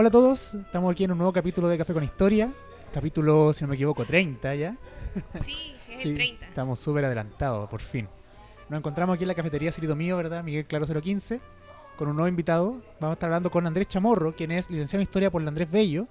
Hola a todos, estamos aquí en un nuevo capítulo de Café con Historia. Capítulo, si no me equivoco, 30 ya. Sí, es Sí, el 30. Estamos súper adelantados, por fin. Nos encontramos aquí en la cafetería Cirito Mío, ¿verdad? Miguel Claro 015, con un nuevo invitado. Vamos a estar hablando con Andrés Chamorro, quien es licenciado en Historia por la Andrés Bello,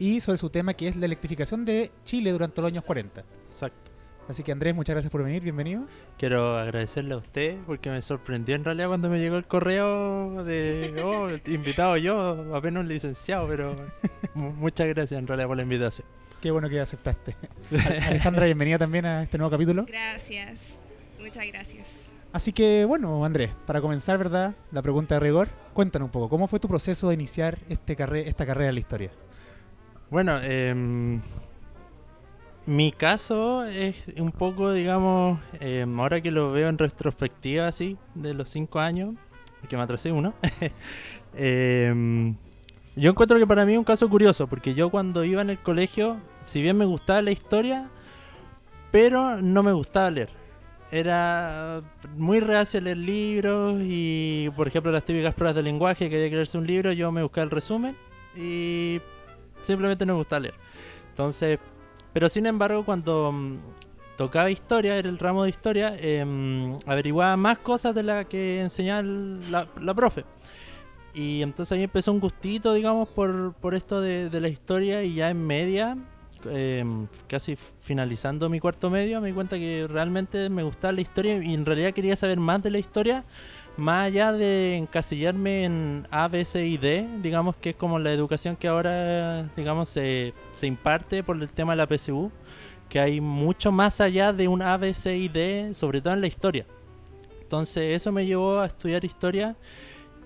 y sobre su tema que es la electrificación de Chile durante los años 40. Exacto. Así que Andrés, muchas gracias por venir, bienvenido. Quiero agradecerle a usted porque me sorprendió en realidad cuando me llegó el correo de oh, invitado yo, apenas un licenciado, pero mu- muchas gracias en realidad por la invitación. Qué bueno que aceptaste. Alejandra, bienvenida también a este nuevo capítulo. Gracias. Muchas gracias. Así que bueno, Andrés, para comenzar, ¿verdad? La pregunta de rigor, cuéntanos un poco, ¿cómo fue tu proceso de iniciar este carre- esta carrera en la historia? Bueno, em, mi caso es un poco, digamos, em, ahora que lo veo en retrospectiva así, de los cinco años, que me atrasé uno, em, yo encuentro que para mí es un caso curioso, porque yo cuando iba en el colegio, si bien me gustaba la historia, pero no me gustaba leer. Era muy reacio a leer libros y, por ejemplo, las típicas pruebas de lenguaje que había que leerse un libro, yo me buscaba el resumen y simplemente no me gustaba leer. Entonces, pero sin embargo, cuando mm, tocaba historia, era el ramo de historia, em, averiguaba más cosas de las que enseñaba la, profe. Y entonces ahí empezó un gustito, digamos, por, por esto de, de la historia y ya en media, em, casi finalizando mi cuarto medio, me di cuenta que realmente me gustaba la historia y en realidad quería saber más de la historia, más allá de encasillarme en A, B, C y D, digamos que es como la educación que ahora, digamos, se, se imparte por el tema de la PSU, que hay mucho más allá de un A, B, C y D, sobre todo en la historia. Entonces eso me llevó a estudiar historia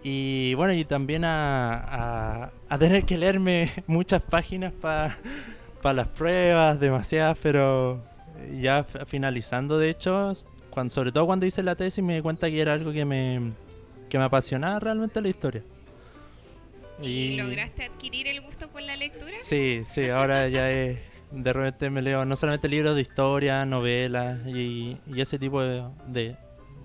y bueno, y también a, a- tener que leerme muchas páginas para las pruebas, demasiadas, pero ya finalizando de hecho, cuando, sobre todo cuando hice la tesis me di cuenta que era algo que me, que me apasionaba realmente la historia. ¿Y lograste adquirir el gusto por la lectura? Sí, sí, ahora ya es, de repente me leo no solamente libros de historia, novelas y, y ese tipo de, de,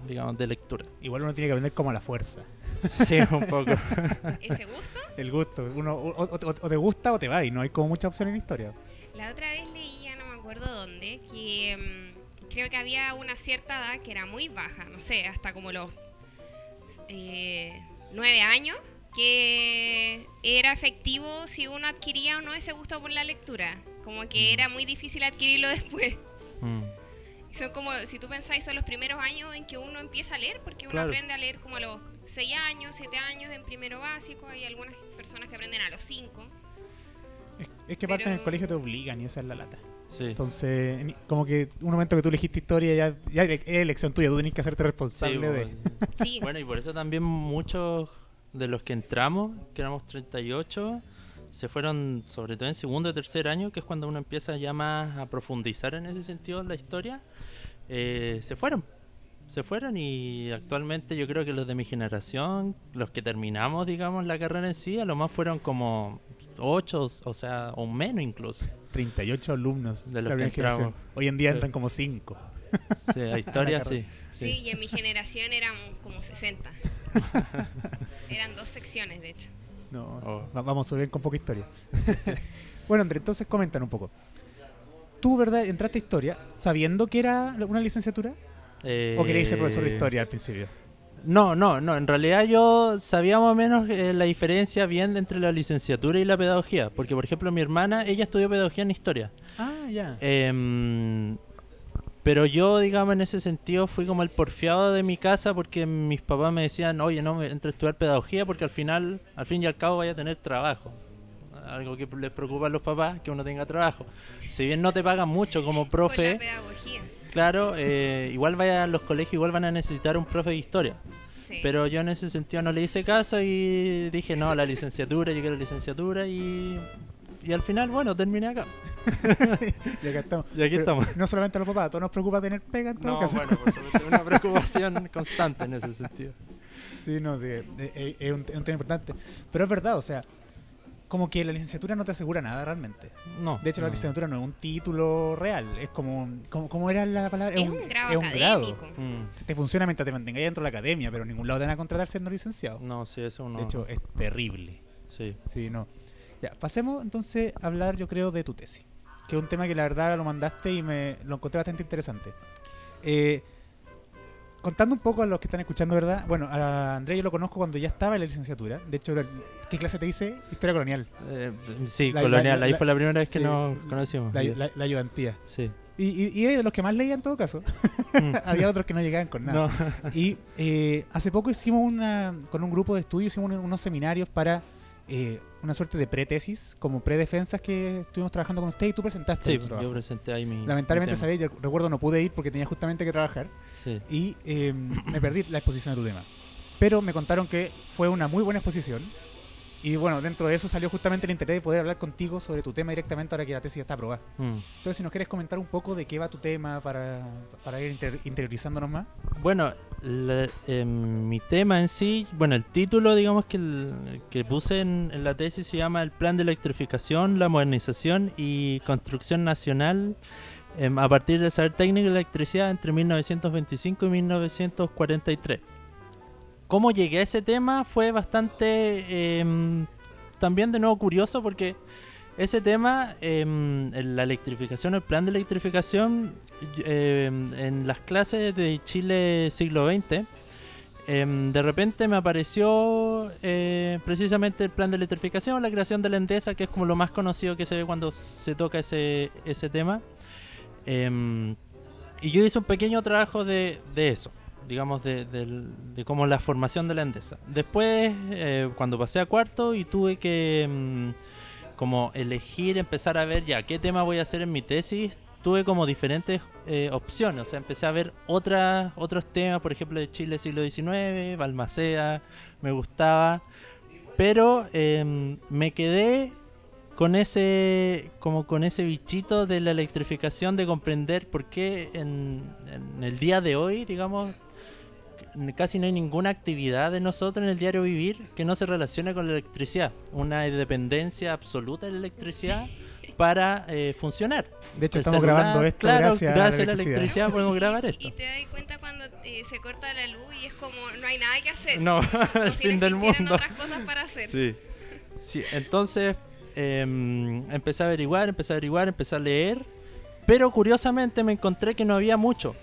digamos, de lectura. Igual uno tiene que aprender como a la fuerza. Sí, un poco. ¿Ese gusto? El gusto, uno o, o- o- te gusta o te va y no hay como mucha opción en historia. La otra vez leía, no me acuerdo dónde, que mm, creo que había una cierta edad que era muy baja, no sé, hasta como los eh, nueve años, que era efectivo si uno adquiría o no ese gusto por la lectura. Como que era muy difícil adquirirlo después. Mm. Son como, si tú pensáis, son los primeros años en que uno empieza a leer, porque uno Claro. aprende a leer como a los 6 años, 7 años en primero básico, hay algunas personas que aprenden a los 5. Es, es que aparte en el Pero- colegio te obligan y esa es la lata. Sí. Entonces, en- como que un momento que tú elegiste historia ya, ya es elección tuya, tú tenés que hacerte Sí, responsable de... pues, Sí, Bueno, y por eso también muchos de los que entramos, que éramos 38, se fueron sobre todo en segundo y tercer año, que es cuando uno empieza ya más a profundizar en ese sentido la historia, eh, se fueron. Se fueron y actualmente yo creo que los de mi generación, los que terminamos, digamos, la carrera en sí, a lo más fueron como 8, o sea, o menos incluso. 38 alumnos De los la que generación. entramos. Hoy en día Sí. entran como 5. Sí, la historia La sí. sí, y en mi generación éramos como 60. Eran dos secciones, de hecho. No, Oh. va- vamos a subir con poca historia. bueno, André, entonces comentan un poco. Tú, ¿verdad? Entraste a historia sabiendo que era una licenciatura o querías ser profesor de Eh, historia al principio. No, no, no. En realidad yo sabía más o menos eh, la diferencia bien entre la licenciatura y la pedagogía. Porque, por ejemplo, mi hermana, ella estudió pedagogía en historia. Ah, ya. Em, pero yo, digamos, en ese sentido fui como el porfiado de mi casa porque mis papás me decían, oye, no, me entre a estudiar pedagogía porque al final, al fin y al cabo vaya a tener trabajo. Algo que les preocupa a los papás, que uno tenga trabajo. Si bien no te pagan mucho como Con profe, la pedagogía. Claro, eh, igual vaya a los colegios, igual van a necesitar un profe de historia. Sí. Pero yo en ese sentido no le hice caso y dije, no, la licenciatura, llegué a la licenciatura y, y al final, bueno, terminé acá. Y acá estamos. Y aquí Pero estamos. No solamente a los papás, a todos nos preocupa tener pega en todo No, caso. bueno, es una preocupación constante en ese sentido. Sí, no, sí, es un, es un tema importante. Pero es verdad, o sea, como que la licenciatura no te asegura nada realmente. No. De hecho, la licenciatura no es un título real, es como un, como, ¿cómo era la palabra? es un grado es un grado. académico. Mm, Te funciona mientras te mantengas dentro de la academia, pero en ningún lado te van a contratar siendo licenciado. No, sí, eso no. De hecho, es terrible. sí. Sí, no. Ya, pasemos entonces a hablar, yo creo, de tu tesis. Que es un tema que la verdad lo mandaste y me lo encontré bastante interesante. Eh, contando un poco a los que están escuchando, ¿verdad? Bueno, a Andrés yo lo conozco cuando ya estaba en la licenciatura. De hecho, ¿qué clase te hice? Historia colonial. Eh, sí, La- colonial. la- ahí fue la primera vez que sí, nos conocimos. La, ayudantía. Sí. Y, y, y de los que más leía en todo caso. Mm. Había otros que no llegaban con nada. No. Y eh, hace poco hicimos una, con un grupo de estudio, hicimos unos seminarios para eh, una suerte de pre-tesis, como pre-defensas que estuvimos trabajando con usted y tú presentaste Sí, tu yo presenté ahí mi. Lamentablemente, mi sabéis, yo recuerdo no pude ir porque tenía justamente que trabajar Sí. y eh, me perdí la exposición de tu tema. Pero me contaron que fue una muy buena exposición y bueno, dentro de eso salió justamente el interés de poder hablar contigo sobre tu tema directamente ahora que la tesis ya está aprobada. Mm. Entonces, si nos quieres comentar un poco de qué va tu tema para, para ir inter- interiorizándonos más. Bueno, la- em, mi tema en sí, bueno, el título, digamos que, el- que puse en, en la tesis se llama El Plan de Electrificación, la Modernización y Construcción Nacional em, a partir del saber técnico de electricidad entre 1925 y 1943. Cómo llegué a ese tema fue bastante em, también de nuevo curioso porque ese tema, em, la electrificación, el plan de electrificación, em, en las clases de Chile siglo XX, de repente me apareció eh, precisamente el plan de electrificación, la creación de la Endesa, que es como lo más conocido que se ve cuando se toca ese, ese tema. Em, y yo hice un pequeño trabajo de, de eso, digamos, de, del- de cómo la formación de la Endesa. Después, eh, cuando pasé a cuarto y tuve que em, como elegir, empezar a ver ya qué tema voy a hacer en mi tesis, tuve como diferentes eh, opciones. O sea, empecé a ver otras, otros temas, por ejemplo, de Chile siglo XIX, Balmaceda, me gustaba. Pero em, me quedé con ese como con ese bichito de la electrificación de comprender por qué en, el día de hoy digamos casi no hay ninguna actividad de nosotros en el diario vivir que no se relacione con la electricidad una dependencia absoluta de la electricidad para eh, funcionar De hecho, El estamos celular, grabando esto claro, gracias, gracias a la electricidad. electricidad podemos grabar Y- esto Y te das cuenta cuando eh, se corta la luz y es como no hay nada que hacer. no Como el si fin no del mundo otras cosas para hacer. Sí. Sí, entonces em, empecé a averiguar, empecé a averiguar, empecé a leer, pero curiosamente me encontré que no había mucho.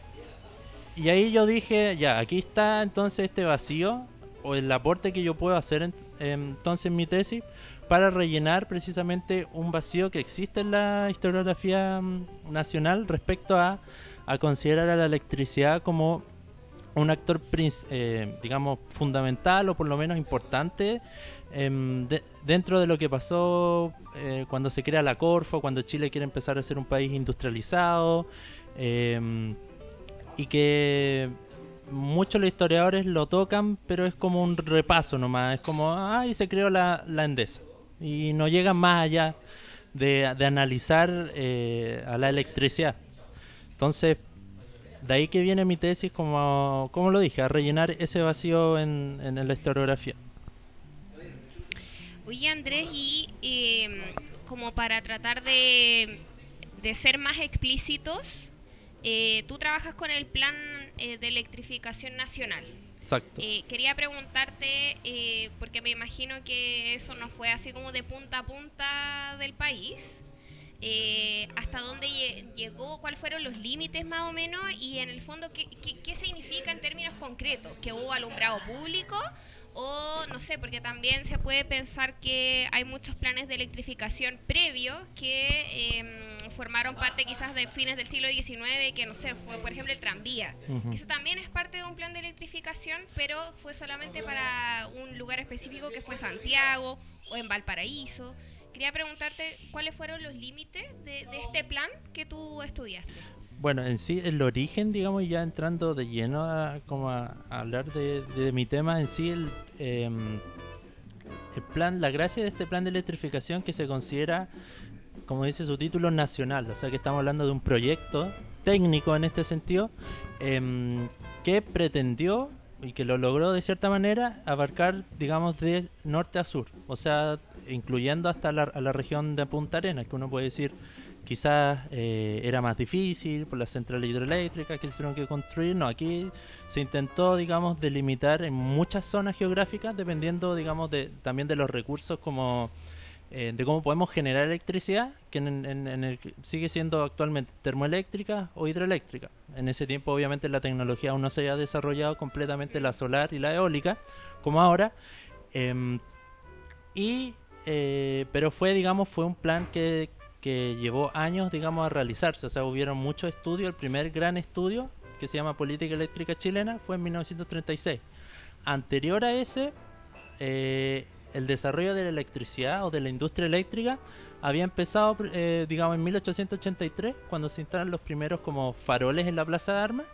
Y ahí yo dije, ya, aquí está entonces este vacío o el aporte que yo puedo hacer en- entonces en mi tesis para rellenar precisamente un vacío que existe en la historiografía mm, nacional respecto a, a considerar a la electricidad como un actor, eh, digamos, fundamental o por lo menos importante em, de- dentro de lo que pasó eh, cuando se crea la Corfo, cuando Chile quiere empezar a ser un país industrializado em, y que muchos los historiadores lo tocan, pero es como un repaso nomás, es como, ay, se creó la, la Endesa y no llegan más allá de, de analizar eh, a la electricidad. Entonces, de ahí que viene mi tesis, como, como lo dije, a rellenar ese vacío en, en la historiografía. Oye Andrés, y em, como para tratar de, de ser más explícitos, eh, tú trabajas con el plan eh, de electrificación nacional. Exacto. Eh, quería preguntarte, eh, porque me imagino que eso no fue así como de punta a punta del país. eh, hasta dónde lle- llegó, cuáles fueron los límites más o menos y en el fondo qué, qué, qué significa en términos concretos, que hubo alumbrado público o no sé, porque también se puede pensar que hay muchos planes de electrificación previos que em, formaron parte quizás de fines del siglo XIX, que no sé, fue por ejemplo el tranvía. Eso también es parte de un plan de electrificación, pero fue solamente para un lugar específico que fue Santiago o en Valparaíso. Quería preguntarte cuáles fueron los límites de, de este plan que tú estudiaste. Bueno, en sí, el origen, digamos, ya entrando de lleno a, como a, hablar de, de mi tema, en sí, el, el plan, la gracia de este plan de electrificación que se considera, como dice su título, nacional. O sea que estamos hablando de un proyecto técnico en este sentido em, que pretendió y que lo logró de cierta manera abarcar, digamos, de norte a sur. O sea, incluyendo hasta la, a la región de Punta Arenas, que uno puede decir quizás eh, era más difícil por las centrales hidroeléctricas que se tuvieron que construir. No, aquí se intentó, digamos, delimitar en muchas zonas geográficas, dependiendo, digamos, de, también de los recursos como eh, de cómo podemos generar electricidad, que sigue siendo actualmente termoeléctrica o hidroeléctrica. En ese tiempo, obviamente, la tecnología aún no se había desarrollado completamente la solar y la eólica, como ahora. Em, y eh, pero fue digamos fue un plan que, que llevó años digamos a realizarse. O sea hubieron muchos estudios el primer gran estudio que se llama política eléctrica chilena fue en 1936 anterior a ese eh, el desarrollo de la electricidad o de la industria eléctrica había empezado eh, digamos en 1883 cuando se instalan los primeros como faroles en la plaza de armas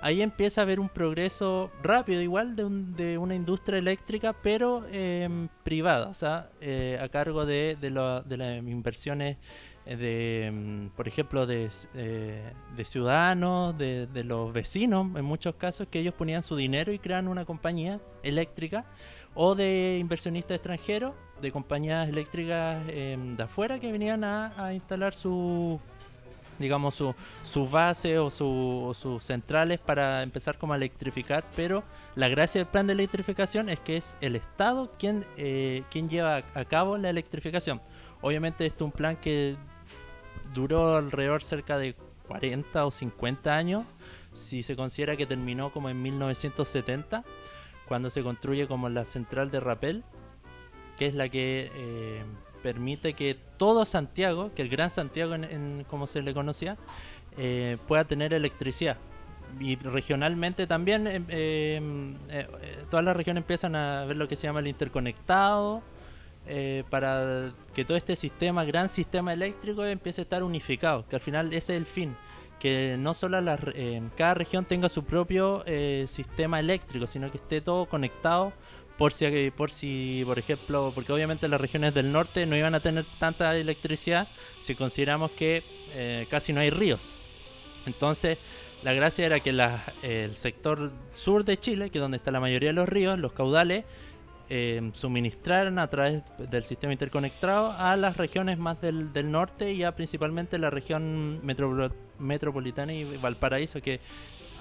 ahí empieza a haber un progreso rápido igual de, un- de una industria eléctrica, pero em, privada, o sea, eh, a cargo de, las inversiones eh, de, em, por ejemplo, de, eh, ciudadanos, de, los vecinos, en muchos casos, que ellos ponían su dinero y creaban una compañía eléctrica, o de inversionistas extranjeros, de compañías eléctricas em, de afuera que venían a, a instalar su digamos, su, sus bases o, su- sus centrales para empezar como a electrificar, pero la gracia del plan de electrificación es que es el Estado quien, eh, quien lleva a cabo la electrificación. Obviamente esto es un plan que duró alrededor cerca de 40 o 50 años, si se considera que terminó como en 1970, cuando se construye como la central de Rapel, que es la que eh, permite que todo Santiago, que el Gran Santiago, en, como se le conocía, eh, pueda tener electricidad. Y regionalmente también, em, em, eh, eh, todas las regiones empiezan a ver lo que se llama el interconectado, para que todo este sistema, gran sistema eléctrico, empiece a estar unificado, que al final ese es el fin. Que no solo re- eh, cada región tenga su propio sistema eléctrico, sino que esté todo conectado por si, por si, por ejemplo, porque obviamente las regiones del norte no iban a tener tanta electricidad si consideramos que eh, casi no hay ríos. Entonces, la gracia era que la- el sector sur de Chile, que es donde está la mayoría de los ríos, los caudales, eh, suministraran a través del sistema interconectado a las regiones más del, del norte y a principalmente la región metropolitana y Valparaíso, que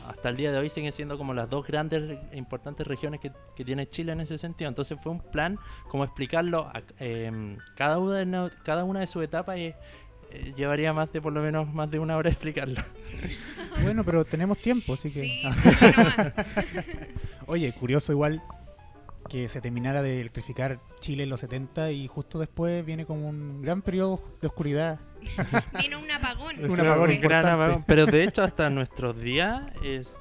hasta el día de hoy siguen siendo como las dos grandes e importantes regiones que, que tiene Chile en ese sentido. Entonces fue un plan como explicarlo a em, cada, una cada una de sus etapas y eh, llevaría más de por lo menos más de una hora explicarlo. Bueno, pero tenemos tiempo, así que... Sí. Oye, curioso igual que se terminara de electrificar Chile en los 70 y justo después viene como un gran periodo de oscuridad. Tiene un apagón. Un apagón un gran importante. apagón. Pero de hecho hasta nuestros días, es,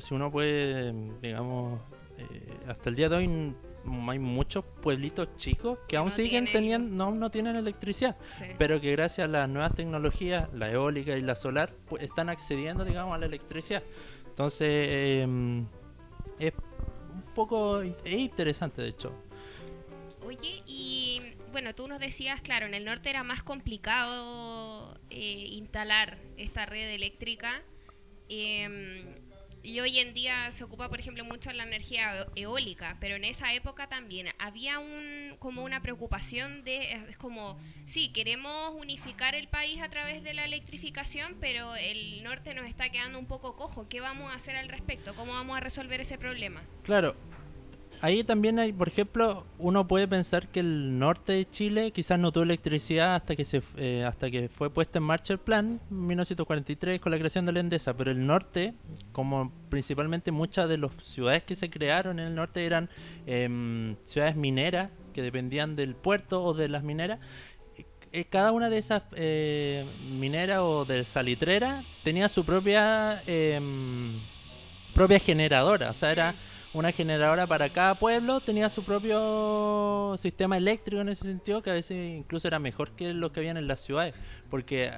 si uno puede, digamos, eh, hasta el día de hoy hay muchos pueblitos chicos que Que aún no siguen tienen- teniendo, no, no tienen electricidad, Sí. pero que gracias a las nuevas tecnologías, la eólica y la solar, pues, están accediendo, digamos, a la electricidad. Entonces, eh, es poco es interesante, de hecho. Oye, y bueno, tú nos decías, claro, en el norte era más complicado eh, instalar esta red eléctrica. em, y hoy en día se ocupa, por ejemplo, mucho la energía e- eólica, pero en esa época también había un como una preocupación de es como sí queremos unificar el país a través de la electrificación, pero el norte nos está quedando un poco cojo. ¿Qué vamos a hacer al respecto? ¿Cómo vamos a resolver ese problema? Claro, ahí también hay, por ejemplo, uno puede pensar que el norte de Chile quizás no tuvo electricidad hasta que se eh, hasta que fue puesto en marcha el plan en 1943 con la creación de la Endesa, pero el norte, como principalmente muchas de las ciudades que se crearon en el norte eran em, ciudades mineras que dependían del puerto o de las mineras. eh, Cada una de esas eh, mineras o de salitreras tenía su propia em, propia generadora, o sea, era una generadora para cada pueblo, tenía su propio sistema eléctrico en ese sentido, que a veces incluso era mejor que los que habían en las ciudades, porque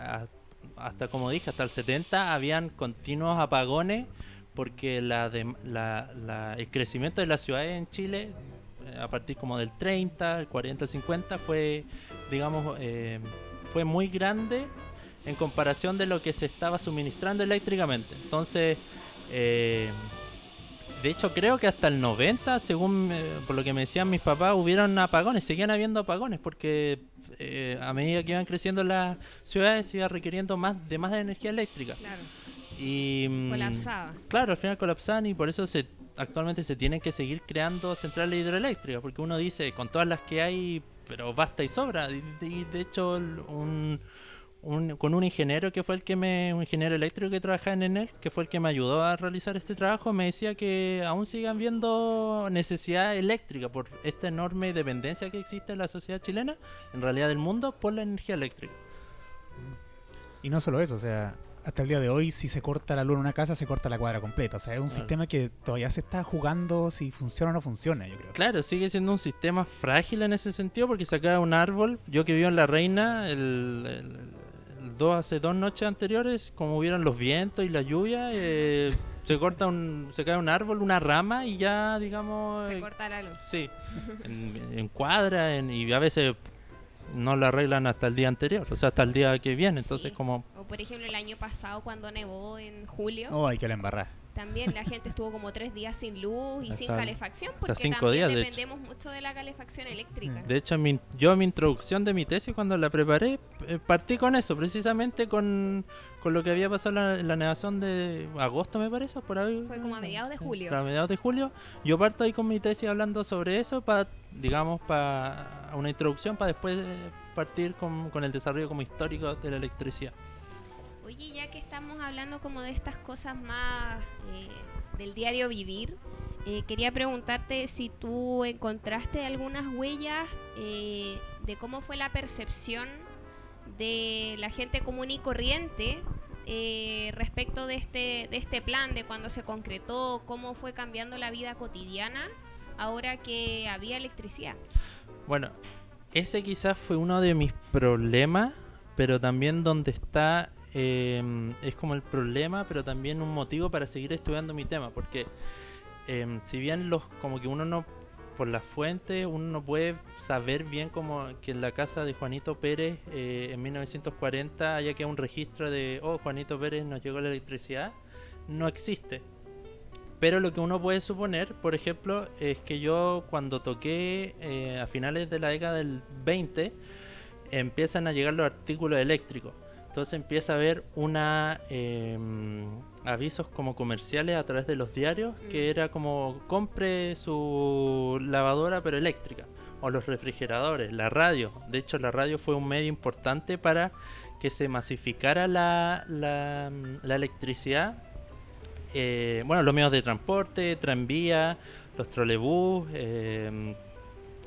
hasta como dije, hasta el 70 habían continuos apagones porque el crecimiento de las ciudades en Chile eh, a partir como del 30, el 40, el 50 fue, digamos, eh, fue muy grande en comparación de lo que se estaba suministrando eléctricamente. Entonces, eh, de hecho creo que hasta el 90, según eh, por lo que me decían mis papás, hubieron apagones, seguían habiendo apagones porque eh, a medida que iban creciendo las ciudades se iba requiriendo más de más de energía eléctrica. Claro, Y mm, colapsaba. Claro, al final colapsan y por eso se actualmente se tienen que seguir creando centrales hidroeléctricas, porque uno dice, con todas las que hay, pero basta y sobra. Y, y de hecho, un, un- con un ingeniero que fue el que me, un ingeniero eléctrico que trabaja en Enel, que fue el que me ayudó a realizar este trabajo, me decía que aún sigan viendo necesidad eléctrica por esta enorme dependencia que existe en la sociedad chilena, en realidad del mundo, por la energía eléctrica. Y no solo eso, o sea, hasta el día de hoy, si se corta la luz en una casa, se corta la cuadra completa. O sea, es un Claro. sistema que todavía se está jugando si funciona o no funciona, yo creo. Claro, sigue siendo un sistema frágil en ese sentido porque se cae un árbol. Yo que vivo en La Reina, el- el dos, hace dos noches anteriores, como hubieron los vientos y la lluvia, eh, se corta un, se cae un árbol, una rama y ya, digamos, Se eh, corta la luz. sí, en, en cuadra en- y a veces no la arreglan hasta el día anterior, o sea, hasta el día que viene. Entonces, Sí. como O por ejemplo el año pasado cuando nevó en julio, Oh, hay que la embarrar. También la gente estuvo como tres días sin luz y sin Hasta- calefacción porque cinco también días, de dependemos mucho de la calefacción eléctrica. De hecho, mi- yo mi introducción de mi tesis cuando la preparé, eh, partí con eso, precisamente con, con lo que había pasado en la, la nevación de agosto, me parece, por ahí. Fue como a mediados de Sí, julio. A mediados de julio. Yo parto ahí con mi tesis hablando sobre eso, para, digamos, para una introducción, para después eh, partir con, con el desarrollo como histórico de la electricidad. Oye, ya que estamos hablando como de estas cosas más eh, del diario vivir, eh, quería preguntarte si tú encontraste algunas huellas eh, de cómo fue la percepción de la gente común y corriente respecto de este, de este plan, de cuando se concretó, cómo fue cambiando la vida cotidiana ahora que había electricidad. Bueno, ese quizás fue uno de mis problemas, pero también donde está, eh, es como el problema, pero también un motivo para seguir estudiando mi tema, porque eh, si bien los, como que uno no, por la fuente, uno no puede saber bien como que en la casa de Juanito Pérez eh, en 1940 haya quedado un registro de, oh, Juanito Pérez nos llegó la electricidad, no existe. Pero lo que uno puede suponer, por ejemplo, es que yo cuando toqué eh, a finales de la década del 20, empiezan a llegar los artículos eléctricos. Entonces empieza a haber una em, avisos como comerciales a través de los diarios que Mm. era como compre su lavadora pero eléctrica o los refrigeradores, la radio. De hecho la radio fue un medio importante para que se masificara la, la, la electricidad eh, bueno, los medios de transporte, tranvía, los trolebús, eh,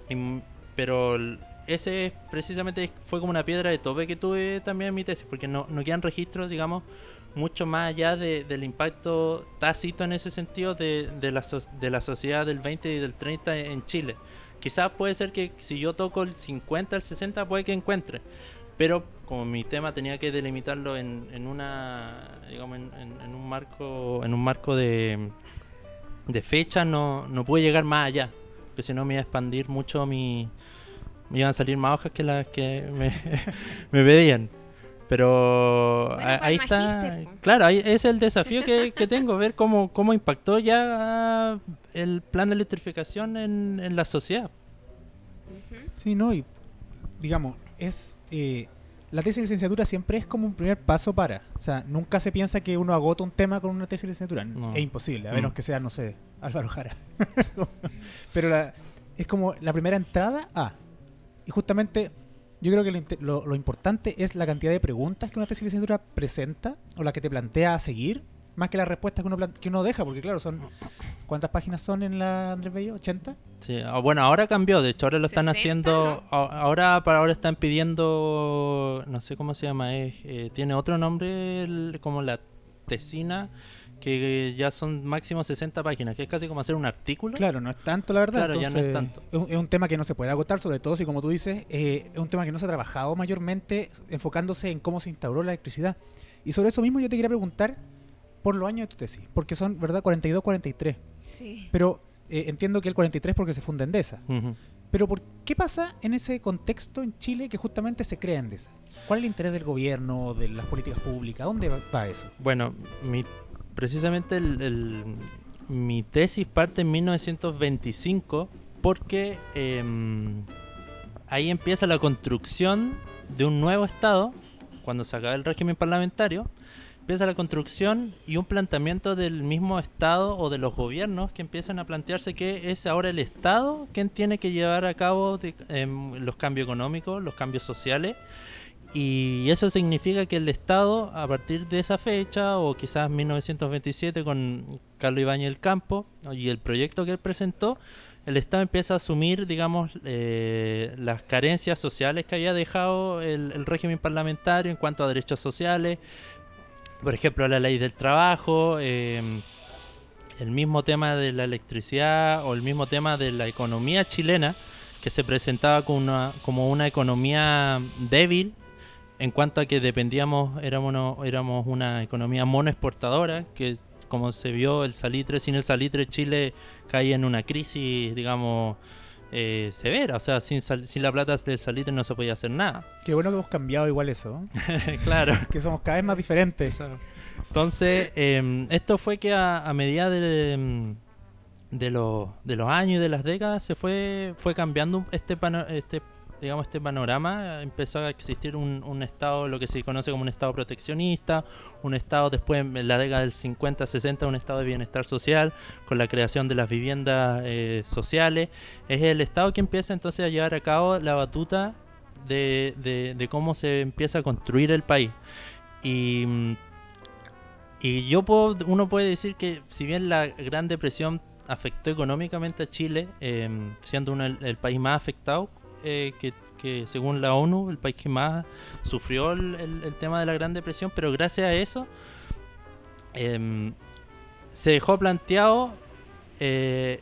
y- pero ese es precisamente fue como una piedra de tope que tuve también en mi tesis, porque no, no quedan registros, digamos, mucho más allá de- del impacto tácito en ese sentido de, de la, so- de la sociedad del 20 y del 30 en Chile. Quizás puede ser que si yo toco el 50, el 60, puede que encuentre. Pero como mi tema tenía que delimitarlo en, en una digamos en, en- en un marco en un marco de, de fecha no, no pude llegar más allá porque si no me iba a expandir mucho mi me iban a salir más hojas que las que me, me pedían pero Bueno, a- fue ahí está claro ahí es el desafío que, que tengo ver cómo, cómo impactó ya el plan de electrificación en, en la sociedad. Sí, no, y digamos, es. eh, la tesis de licenciatura siempre es como un primer paso para. O sea, nunca se piensa que uno agota un tema con una tesis de licenciatura. No. Es imposible, a Mm. menos que sea, no sé, Álvaro Jara. Pero la- es como la primera entrada a. Y justamente, yo creo que lo, lo- lo importante es la cantidad de preguntas que una tesis de licenciatura presenta o la que te plantea a seguir, más que las respuestas que uno, que uno deja, porque claro, son. ¿Cuántas páginas son en la Andrés Bello? ¿80? Sí, ah, bueno, ahora cambió, de hecho ahora lo están 60, haciendo, ahora para ahora están pidiendo, no sé cómo se llama, es, eh, tiene otro nombre el- como la tesina, que ya son máximo 60 páginas, que es casi como hacer un artículo. Claro, no es tanto la verdad. Claro, ya no es tanto. Es, un, es un tema que no se puede agotar, sobre todo si, como tú dices, eh, es un tema que no se ha trabajado mayormente enfocándose en cómo se instauró la electricidad. Y sobre eso mismo yo te quería preguntar por los años de tu tesis, porque son, ¿verdad?, 42, 43. Sí. Pero eh, entiendo que el 43 porque se funda Endesa. Ujú. Pero ¿por qué pasa en ese contexto en Chile que justamente se crea Endesa? ¿Cuál es el interés del gobierno, de las políticas públicas? ¿Dónde va, va eso? Bueno, mi, precisamente el- mi tesis parte en 1925 porque em, ahí empieza la construcción de un nuevo Estado, cuando se acaba el régimen parlamentario, empieza la construcción y un planteamiento del mismo Estado o de los gobiernos que empiezan a plantearse que es ahora el Estado quien tiene que llevar a cabo em, los cambios económicos, los cambios sociales. Y eso significa que el Estado, a partir de esa fecha, o quizás 1927 con Carlos Ibáñez del Campo y el proyecto que él presentó, el Estado empieza a asumir, digamos, eh, las carencias sociales que había dejado el, régimen parlamentario en cuanto a derechos sociales, por ejemplo, la ley del trabajo, eh, el mismo tema de la electricidad o el mismo tema de la economía chilena, que se presentaba como una, como una economía débil en cuanto a que dependíamos, éramos, una- éramos una economía monoexportadora, que como se vio el salitre, sin el salitre Chile caía en una crisis, digamos, eh, severa. O sea, sin, sal- sin la plata del salitre no se podía hacer nada. Qué bueno que hemos cambiado igual eso, claro. que somos cada vez más diferentes. Entonces, eh, esto fue que a, a medida de, em, de, los, de los años y de las décadas se fue, fue cambiando este, pano- este, digamos, este panorama. Empezó a existir un, estado, lo que se conoce como un estado proteccionista, un estado después en la década del 50, 60, un estado de bienestar social, con la creación de las viviendas eh, sociales. Es el estado que empieza entonces a llevar a cabo la batuta de, de- cómo se empieza a construir el país. Y, y yo puedo, uno puede decir que si bien la Gran Depresión afectó económicamente a Chile, eh, siendo uno el país más afectado, eh, que, que según la ONU, el país que más sufrió el, tema de la Gran Depresión, pero gracias a eso em, se dejó planteado eh,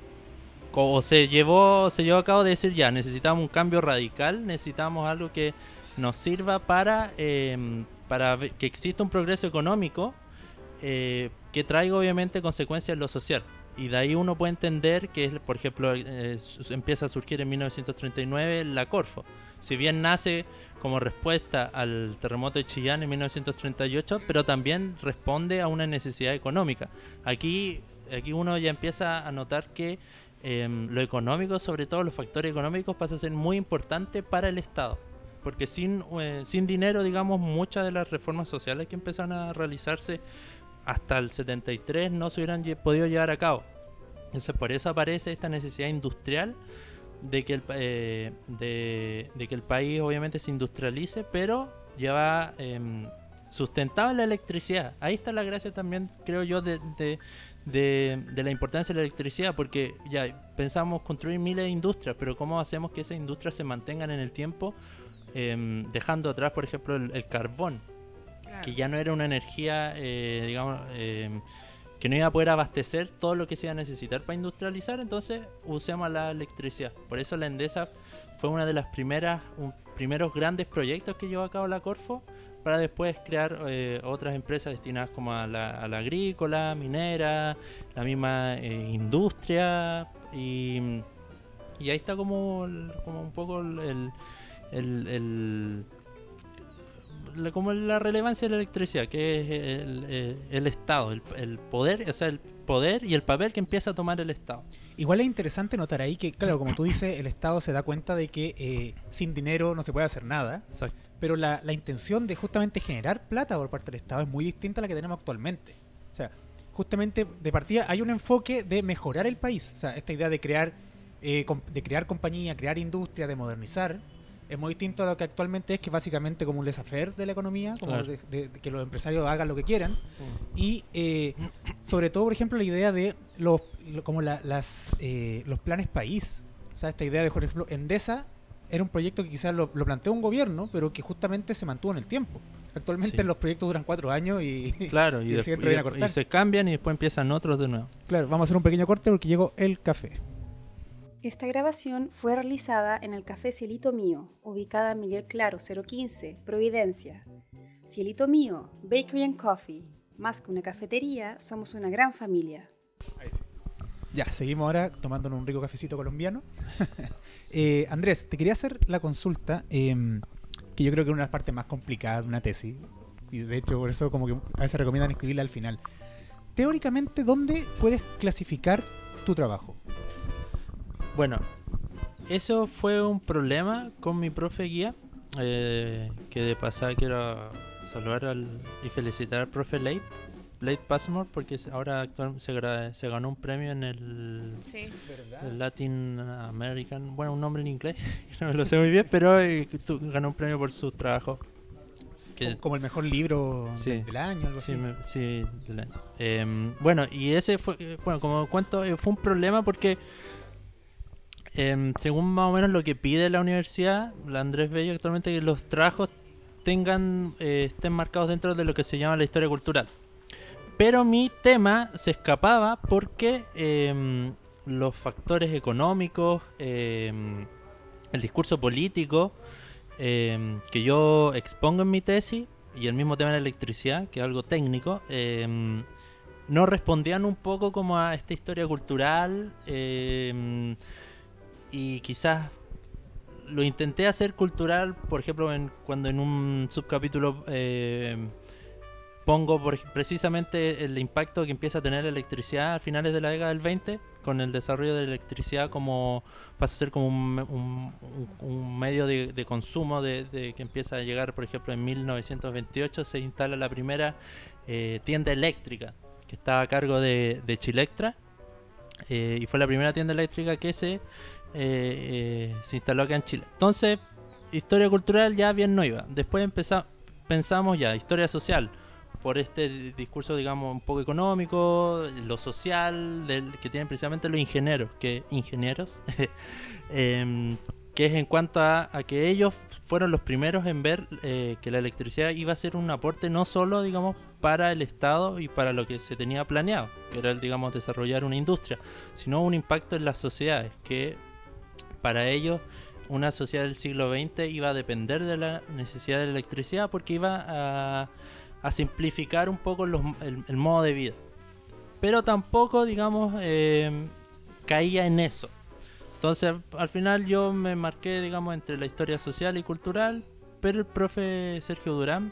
o se llevó, se llevó a cabo de decir ya, necesitamos un cambio radical, necesitamos algo que nos sirva para, em, para que exista un progreso económico eh, que traiga obviamente consecuencias en lo social. Y de ahí uno puede entender que, por ejemplo, eh, empieza a surgir en 1939 la Corfo. Si bien nace como respuesta al terremoto de Chillán en 1938, pero también responde a una necesidad económica. Aquí, aquí uno ya empieza a notar que em, lo económico, sobre todo los factores económicos, pasa a ser muy importante para el Estado. Porque sin, eh, sin dinero, digamos, muchas de las reformas sociales que empezaron a realizarse hasta el 73 no se hubieran podido llevar a cabo. Entonces por eso aparece esta necesidad industrial de que el, eh, de, que el país obviamente se industrialice, pero lleva em, sustentable la electricidad. Ahí está la gracia también, creo yo, de, de, la importancia de la electricidad, porque ya pensamos construir miles de industrias, pero ¿cómo hacemos que esas industrias se mantengan en el tiempo? em, dejando atrás, por ejemplo, el carbón Que ya no era una energía, eh, digamos, eh, que no iba a poder abastecer todo lo que se iba a necesitar para industrializar, entonces usemos la electricidad. Por eso la Endesa fue una de las primeras, primeros grandes proyectos que llevó a cabo la Corfo, para después crear eh, otras empresas destinadas como a la, agrícola, minera, la misma eh, industria, y, ahí está como, un poco el la- como la relevancia de la electricidad, que es el, el Estado, el, el poder, o sea, el poder y el papel que empieza a tomar el Estado. Igual es interesante notar ahí que, claro, como tú dices, el Estado se da cuenta de que eh, sin dinero no se puede hacer nada, Exacto. pero la, la intención de justamente generar plata por parte del Estado es muy distinta a la que tenemos actualmente. O sea, justamente de partida hay un enfoque de mejorar el país. O sea, esta idea de crear, eh, de crear compañía, crear industria, de modernizar, es muy distinto a lo que actualmente es, que es básicamente como un laissez-faire de la economía, como Claro. de, de- de que los empresarios hagan lo que quieran. Y eh, sobre todo, por ejemplo, la idea de los, lo- como la- las, eh, los planes país. O sea, esta idea de, por ejemplo, Endesa era un proyecto que quizás lo, lo planteó un gobierno, pero que justamente se mantuvo en el tiempo. Actualmente Sí. los proyectos duran cuatro años y, Claro, y, y el después- y viene a después- y cortar. se cambian y después empiezan otros de nuevo. Claro, vamos a hacer un pequeño corte porque llegó el café. Esta grabación fue realizada en el Café Cielito Mío, ubicada en Miguel Claro 015, Providencia. Cielito Mío, Bakery and Coffee. Más que una cafetería, somos una gran familia. Ya, seguimos ahora tomándonos un rico cafecito colombiano. Eh, Andrés, te quería hacer la consulta, em, que yo creo que es una de las partes más complicadas de una tesis. Y de hecho, por eso como que a veces recomiendan escribirla al final. Teóricamente, ¿dónde puedes clasificar tu trabajo? Bueno, eso fue un problema con mi profe guía, eh, que de pasada quiero saludar al- y felicitar al profe Leite, Leite Passmore, porque ahora actual- se, gra- se ganó un premio en el, Sí. el Latin American, bueno, un nombre en inglés, no me lo sé muy bien, pero eh, tu- ganó un premio por su trabajo. Que- Como, el mejor libro Sí. del año, algo Sí, así. me- sí, del año. Em, bueno, y ese fue, eh, bueno, como cuento, eh, fue un problema porque em, según más o menos lo que pide la universidad, la Andrés Bello actualmente, que los trabajos tengan, eh, estén marcados dentro de lo que se llama la historia cultural. Pero mi tema se escapaba porque em, los factores económicos, em, el discurso político que yo expongo en mi tesis y el mismo tema de la electricidad, que es algo técnico, no respondían un poco como a esta historia cultural y quizás lo intenté hacer cultural, por ejemplo, en- cuando en un subcapítulo em, pongo precisamente el impacto que empieza a tener la electricidad a finales de la década del 20 con el desarrollo de la electricidad como pasa a ser como un, un- medio de, consumo de que empieza a llegar por ejemplo en 1928 se instala la primera eh, tienda eléctrica que estaba a cargo de, de Chilectra eh, y fue la primera tienda eléctrica que se eh, eh, se instaló acá en Chile. Entonces historia cultural ya bien no iba después empezamos pensamos ya historia social por este di- discurso, digamos, un poco económico, lo social, del, que tienen precisamente los ingenieros, que ingenieros, em, que es en cuanto a, que ellos fueron los primeros en ver eh, que la electricidad iba a ser un aporte no solo, digamos, para el Estado y para lo que se tenía planeado, que era, digamos, desarrollar una industria, sino un impacto en las sociedades, que para ellos una sociedad del siglo XX iba a depender de la necesidad de la electricidad porque iba a, simplificar un poco los- el, el modo de vida. Pero tampoco, digamos, eh, caía en eso. Entonces, al final yo me marqué, digamos, entre la historia social y cultural, pero el profe Sergio Durán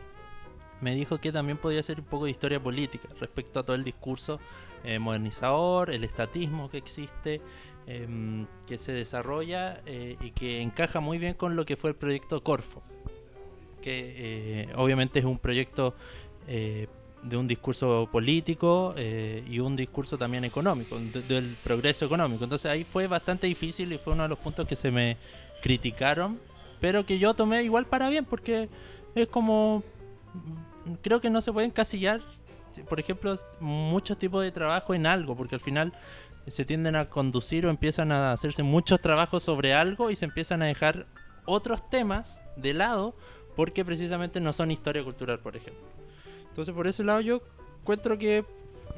me dijo que también podía ser un poco de historia política respecto a todo el discurso eh, modernizador, el estatismo que existe, em, que se desarrolla eh, y que encaja muy bien con lo que fue el proyecto Corfo, que eh, obviamente es un proyecto eh, de un discurso político y un discurso también económico, de- del progreso económico. Entonces ahí fue bastante difícil y fue uno de los puntos que se me criticaron, pero que yo tomé igual para bien porque es como creo que no se puede encasillar por ejemplo muchos tipos de trabajo en algo porque al final se tienden a conducir o empiezan a hacerse muchos trabajos sobre algo y se empiezan a dejar otros temas de lado porque precisamente no son historia cultural por ejemplo. Entonces por ese lado yo encuentro que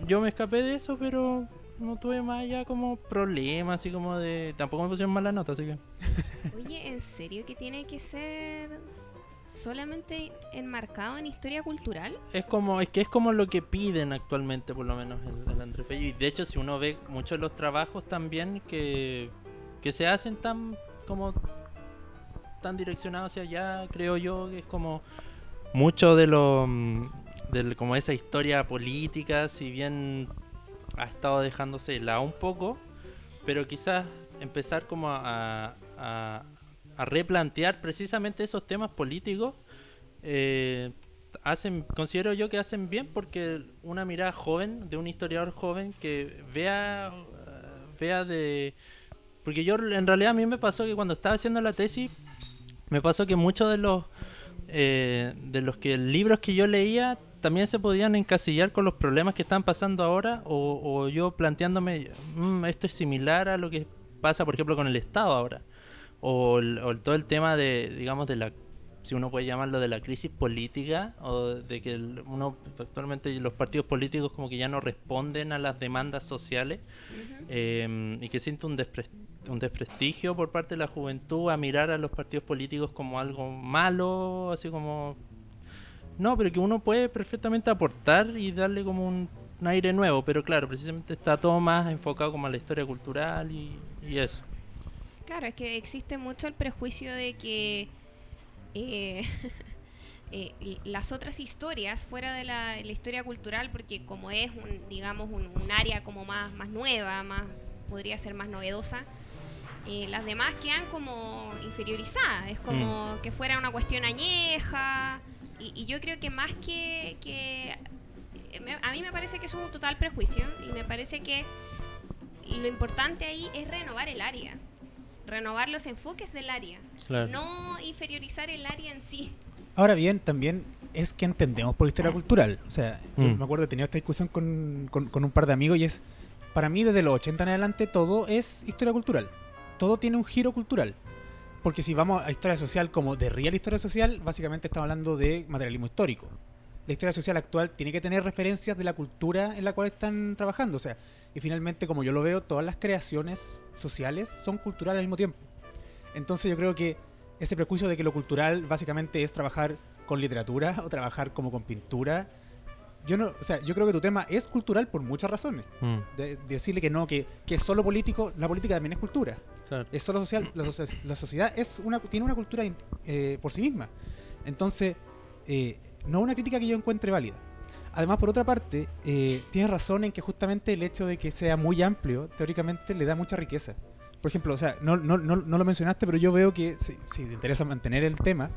yo me escapé de eso pero no tuve más allá como problemas así como de tampoco me pusieron mala nota así que. Oye, ¿en serio que tiene que ser solamente enmarcado en historia cultural? Es como, es que es como lo que piden actualmente, por lo menos el, el Bello. Y de hecho, si uno ve muchos de los trabajos también que, que se hacen tan como tan direccionados hacia allá, creo yo, que es como mucho de lo mm, del, como esa historia política, si bien ha estado dejándose de lado un poco, pero quizás empezar como a, a- a replantear precisamente esos temas políticos eh, hacen considero yo que hacen bien porque una mirada joven de un historiador joven que vea eh, vea de porque yo en realidad a mí me pasó que cuando estaba haciendo la tesis me pasó que muchos de los eh, de los que libros que yo leía también se podían encasillar con los problemas que están pasando ahora o, yo planteándome "Mm, esto es similar a lo que pasa por ejemplo con el Estado ahora o, el- o el- todo el tema de digamos de la si uno puede llamarlo de la crisis política o de que el- uno actualmente los partidos políticos como que ya no responden a las demandas sociales eh, y que siente un, despres- un desprestigio por parte de la juventud a mirar a los partidos políticos como algo malo, así como... No, pero que uno puede perfectamente aportar y darle como un, un aire nuevo, pero claro, precisamente está todo más enfocado como a la historia cultural y, y eso. Claro, es que existe mucho el prejuicio de que eh, eh, las otras historias fuera de la, la historia cultural, porque como es un, digamos, un, un área como más, más nueva, más podría ser más novedosa, eh, las demás quedan como inferiorizadas. Es como que fuera una cuestión añeja. Y, y yo creo que más que, que a mí me parece que es un total prejuicio y me parece que lo importante ahí es renovar el área, renovar los enfoques del área, Claro. no inferiorizar el área en sí. Ahora bien, también es que entendemos por historia cultural. O sea, yo Mm. me acuerdo de tener esta discusión con, con- con un par de amigos y es, para mí desde los 80 en adelante todo es historia cultural. Todo tiene un giro cultural. Porque si vamos a historia social como de real historia social, básicamente estamos hablando de materialismo histórico. La historia social actual tiene que tener referencias de la cultura en la cual están trabajando. O sea, y finalmente, como yo lo veo, todas las creaciones sociales son culturales al mismo tiempo. Entonces yo creo que ese prejuicio de que lo cultural básicamente es trabajar con literatura o trabajar como con pintura. Yo no, o sea, yo creo que tu tema es cultural por muchas razones. Mm, De, de decirle que no, que, que es solo político, la política también es cultura. claro. Es solo social, la, la sociedad es una, tiene una cultura eh, por sí misma. Entonces, eh, no una crítica que yo encuentre válida. Además, por otra parte, eh, tienes razón en que justamente el hecho de que sea muy amplio, teóricamente, le da mucha riqueza. Por ejemplo, o sea, no, no, no, no lo mencionaste, pero yo veo que si, si te interesa mantener el tema,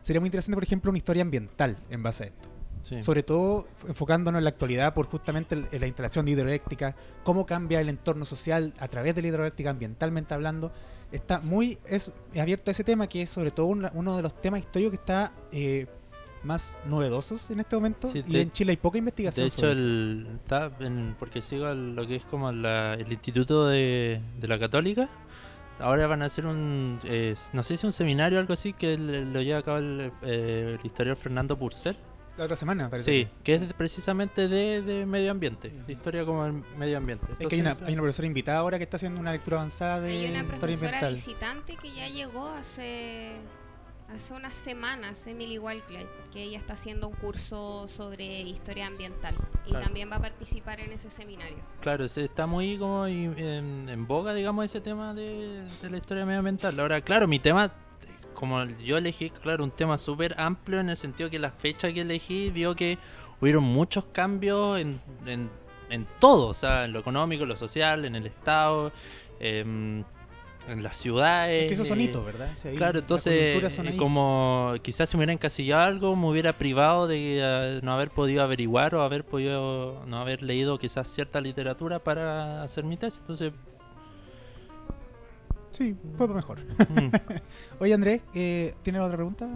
sería muy interesante, por ejemplo, una historia ambiental en base a esto. Sí. Sobre todo enfocándonos en la actualidad por justamente el- en la instalación de hidroeléctrica, cómo cambia el entorno social a través de la hidroeléctrica ambientalmente hablando. Está muy es, abierto a ese tema que es sobre todo una- uno de los temas históricos que está eh, más novedosos en este momento. Sí, y de- en Chile hay poca investigación. De hecho, sobre eso. el, está en- porque sigo el- lo que es como la- el Instituto de, de la Católica. Ahora van a hacer un, eh, no sé si un seminario o algo así, que lo lleva a cabo el, eh, el historiador Fernando Purcell. La otra semana, parece. Sí, que es precisamente de, de medio ambiente, de historia como el medio ambiente. Es que hay una, hay una profesora invitada ahora que está haciendo una lectura avanzada de Hay una historia profesora ambiental. visitante que ya llegó hace, hace unas semanas, Emily Walclay, que ella está haciendo un curso sobre historia ambiental y Claro. también va a participar en ese seminario. Claro, se está muy como en, en boga, digamos, ese tema de, de la historia medioambiental. Ahora, claro, mi tema, como yo elegí, claro, un tema súper amplio en el sentido que la fecha que elegí vio que hubieron muchos cambios en, en, en todo, o sea, en lo económico, en lo social, en el Estado, em, en las ciudades. Es que esos son eh, hitos, ¿verdad? O sea, ahí Claro, entonces, son como quizás si me hubiera encasillado algo, me hubiera privado de eh, no haber podido averiguar o haber podido no haber leído quizás cierta literatura para hacer mi tesis. Entonces, Sí, fue mejor. mm, Oye, Andrés, eh, ¿tienes otra pregunta?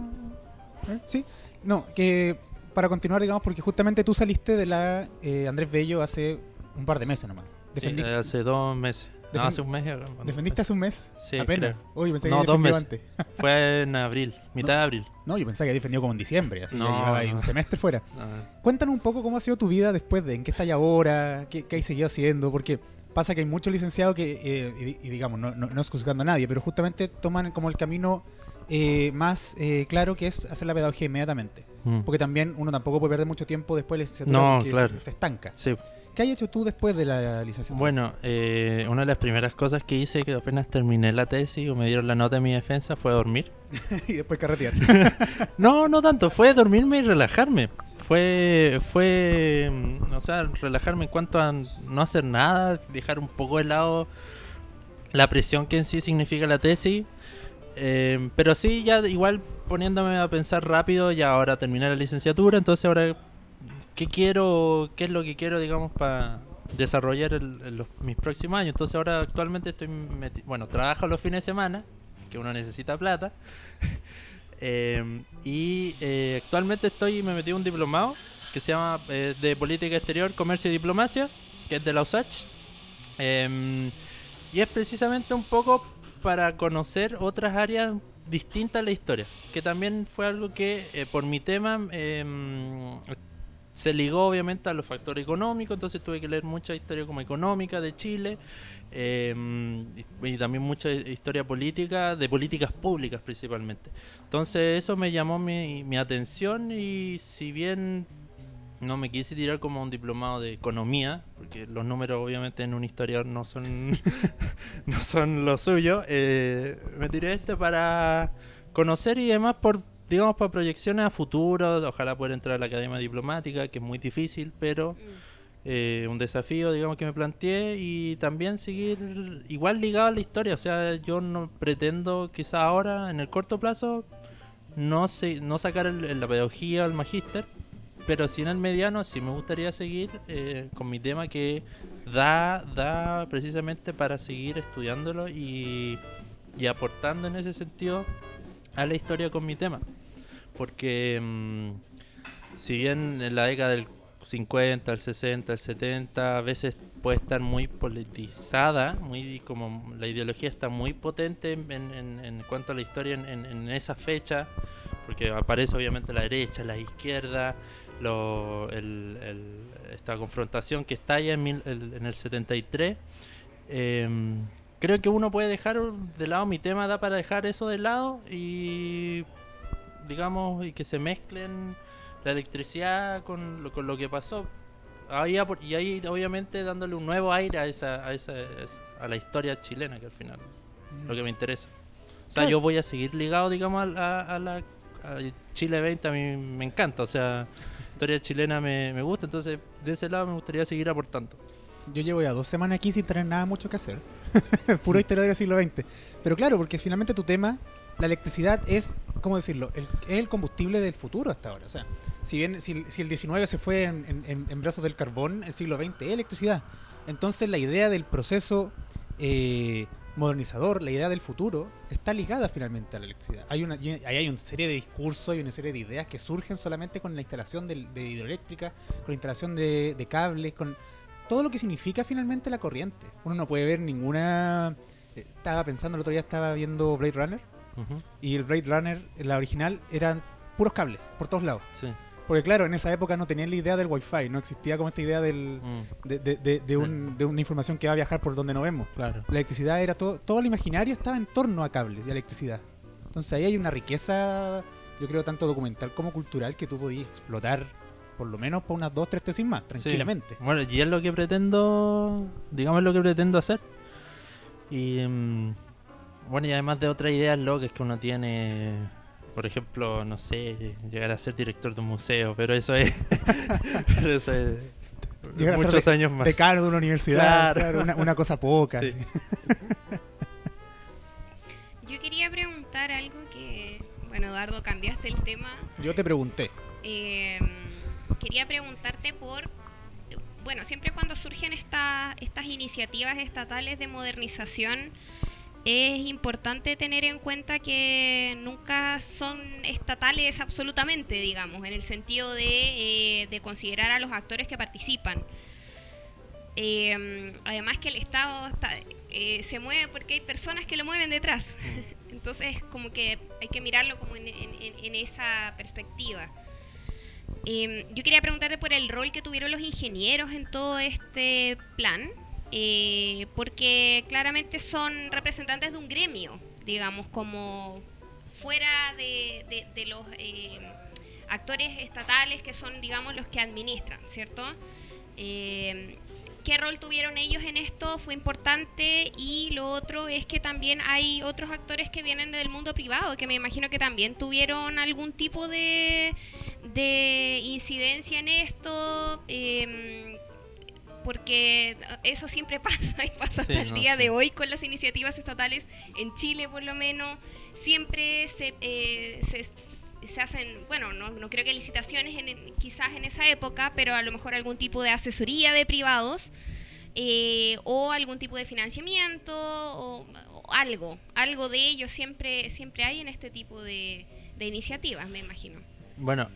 ¿Eh? Sí. No, que para continuar, digamos, porque justamente tú saliste de la eh, Andrés Bello hace un par de meses nomás. sí, Defendi- eh, hace dos meses. No, hace un mes. bueno, ¿Defendiste hace un mes? Sí, Apenas. creo. Oye, pensé No, que había defendido meses. antes. Fue en abril, mitad de abril. No, yo pensaba que había defendido como en diciembre, así No, ya llevaba ahí no. un semestre fuera. Ah, Cuéntanos un poco cómo ha sido tu vida después de, en qué estás ahora, qué, qué hay seguido haciendo, porque pasa que hay muchos licenciados que, eh, y, y digamos, no, no, no es juzgando a nadie, pero justamente toman como el camino eh, más eh, claro que es hacer la pedagogía inmediatamente. Mm. Porque también uno tampoco puede perder mucho tiempo después de la licenciatura No, porque claro. se, se estanca. Sí, ¿Qué hay hecho tú después de la licenciatura? Bueno, eh, una de las primeras cosas que hice que apenas terminé la tesis o me dieron la nota de mi defensa fue dormir. y después carretear. No, no tanto, fue dormirme y relajarme. Fue, fue, mm, o sea, relajarme en cuanto a no hacer nada, dejar un poco de lado la presión que en sí significa la tesis. Eh, pero sí, ya igual poniéndome a pensar rápido, ya ahora terminé la licenciatura, entonces ahora, ¿qué quiero, qué es lo que quiero, digamos, para desarrollar el- los- mis próximos años? Entonces ahora actualmente estoy, meti- bueno, trabajo los fines de semana, que uno necesita plata. Eh, y eh, actualmente estoy me metí un diplomado que se llama eh, de política exterior, comercio y diplomacia, que es de la USACH. Em, y es precisamente un poco para conocer otras áreas distintas a la historia, que también fue algo que eh, por mi tema em, se ligó obviamente a los factores económicos, entonces tuve que leer mucha historia como económica de Chile em, y, también mucha historia política, de políticas públicas principalmente. Entonces eso me llamó mi, mi atención y si bien no me quise tirar como un diplomado de economía, porque los números obviamente en un historiador no son, no son lo suyo. eh, me tiré este para conocer y demás por, digamos, para proyecciones a futuro. Ojalá poder entrar a la academia diplomática, que es muy difícil, pero eh, un desafío, digamos, que me planteé y también seguir igual ligado a la historia. O sea, yo no pretendo, quizá ahora, en el corto plazo, no, se, no sacar el- el- la pedagogía o el magíster, pero sí en el mediano sí me gustaría seguir eh, con mi tema que da, da precisamente para seguir estudiándolo y, y aportando en ese sentido a la historia con mi tema. Porque mm, si bien en la década del 50, el 60, el 70, a veces puede estar muy politizada, muy como la ideología está muy potente en, en- cuanto a la historia en- en esa fecha, porque aparece obviamente la derecha, la izquierda, lo- el- el- esta confrontación que está ya en, mil- el- en el 73. em, creo que uno puede dejar de lado mi tema, da para dejar eso de lado y digamos y que se mezclen la electricidad con lo, con lo que pasó. Ahí y ahí obviamente dándole un nuevo aire a esa, a esa, a la historia chilena que al final lo que me interesa. O sea, Claro. yo voy a seguir ligado, digamos, a, a la a Chile 20, a mí me encanta, o sea, historia chilena me, me gusta, entonces de ese lado me gustaría seguir aportando. Yo llevo ya dos semanas aquí sin tener nada mucho que hacer. Puro historia del siglo XX. Pero claro, porque finalmente tu tema, la electricidad es, ¿cómo decirlo? Es el combustible del futuro hasta ahora. O sea, si bien si, el- si el 19 se fue en brazos del carbón, el siglo XX es electricidad. Entonces la idea del proceso eh, modernizador, la idea del futuro, está ligada finalmente a la electricidad. Hay una, y ahí hay una serie de discursos y una serie de ideas que surgen solamente con la instalación de, hidroeléctrica, con la instalación de, de cables, con todo lo que significa finalmente la corriente. Uno no puede ver ninguna... eh, Estaba pensando, el otro día estaba viendo Blade Runner y el Blade Runner, la original, eran puros cables por todos lados. Sí. Porque claro, en esa época no tenían la idea del Wi-Fi, no existía como esta idea del, mm, de, de- de- de un- de una información que va a viajar por donde no vemos. claro. La electricidad era todo, todo el imaginario estaba en torno a cables y a electricidad. Entonces ahí hay una riqueza, yo creo, tanto documental como cultural que tú podías explotar por lo menos por unas dos, tres tesis más, tranquilamente. Sí. Bueno, y es lo que pretendo, digamos, lo que pretendo hacer. Y mm, bueno, y además de otras ideas locas que uno tiene, por ejemplo, no sé, llegar a ser director de un museo, pero eso es, pero eso es Llegar a ser muchos de- años más. Decano de una universidad, Claro. claro, una, una cosa poca. Sí. Yo quería preguntar algo que, bueno, Eduardo, cambiaste el tema. Yo te pregunté, Eh, quería preguntarte por, bueno, siempre cuando surgen esta- estas iniciativas estatales de modernización, es importante tener en cuenta que nunca son estatales absolutamente, digamos, en el sentido de, eh, de considerar a los actores que participan. Eh, además que el Estado está- eh, se mueve porque hay personas que lo mueven detrás. Entonces, como que hay que mirarlo como en, en- en- en esa perspectiva. Eh, yo quería preguntarte por el rol que tuvieron los ingenieros en todo este plan, eh, porque claramente son representantes de un gremio, digamos, como fuera de, los eh, actores estatales que son, digamos, los que administran, ¿cierto? Eh, ¿Qué rol tuvieron ellos en esto? Fue importante y lo otro es que también hay otros actores que vienen del mundo privado, que me imagino que también tuvieron algún tipo de, de incidencia en esto, eh, porque eso siempre pasa y pasa hasta el no, día sí. de hoy con las iniciativas estatales en Chile por lo menos, siempre se, eh, se, se hacen, bueno, no, no creo que licitaciones en- en- quizás en esa época, pero a lo mejor algún tipo de asesoría de privados. eh, o algún tipo de financiamiento o, o algo, algo de ello siempre, siempre hay en este tipo de, de iniciativas, me imagino. Bueno,